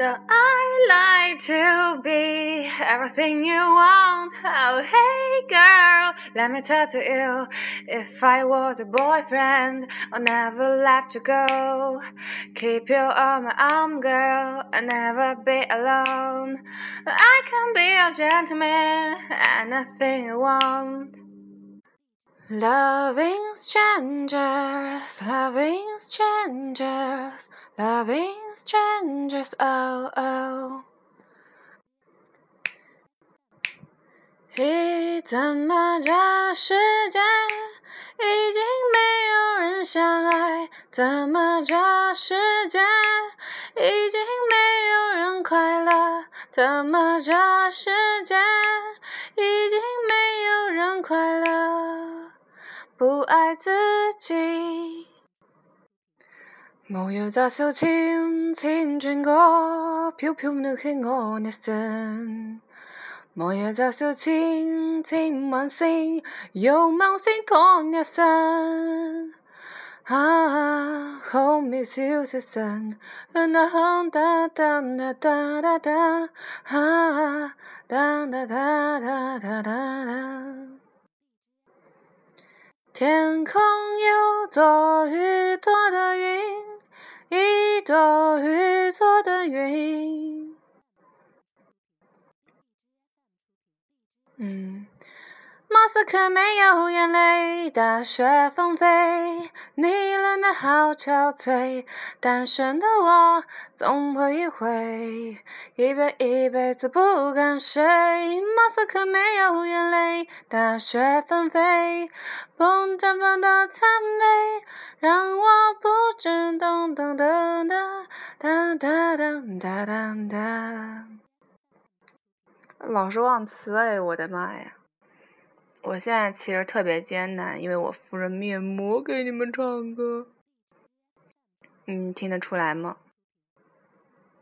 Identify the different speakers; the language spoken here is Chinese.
Speaker 1: that I like to be everything you want. Oh, hey girl, let me tell to you, if I was a boyfriend, I'll never let you go. Keep you on my arm, girl, and never be alone. I can be your gentleman, anything you want. Loving strangers, loving strangers, loving strangers, oh oh。嘿，怎么这世界已经没有人相爱？怎么这世界已经没有人快乐？怎么这世界已经没有人快乐？不爱自己。某有大笑青青春歌，飘飘暖气我一心。某有大笑青青晚星，有梦星光一生。啊，Hold me till the sun，那哼哒哒哒哒哒哒，啊，哒哒哒哒哒哒哒。啊天空有朵雨做的云，一朵雨做的云。嗯。莫斯科没有眼泪，大雪纷飞，你冷得好憔悴。单身的我，总会以回一辈一辈子不跟谁。莫斯科没有眼泪，大雪纷飞，风绽放的残美，让我不知等等等等等等等等。老是忘词哎，我的妈呀！我现在其实特别艰难，因为我敷着面膜给你们唱歌，嗯，听得出来吗？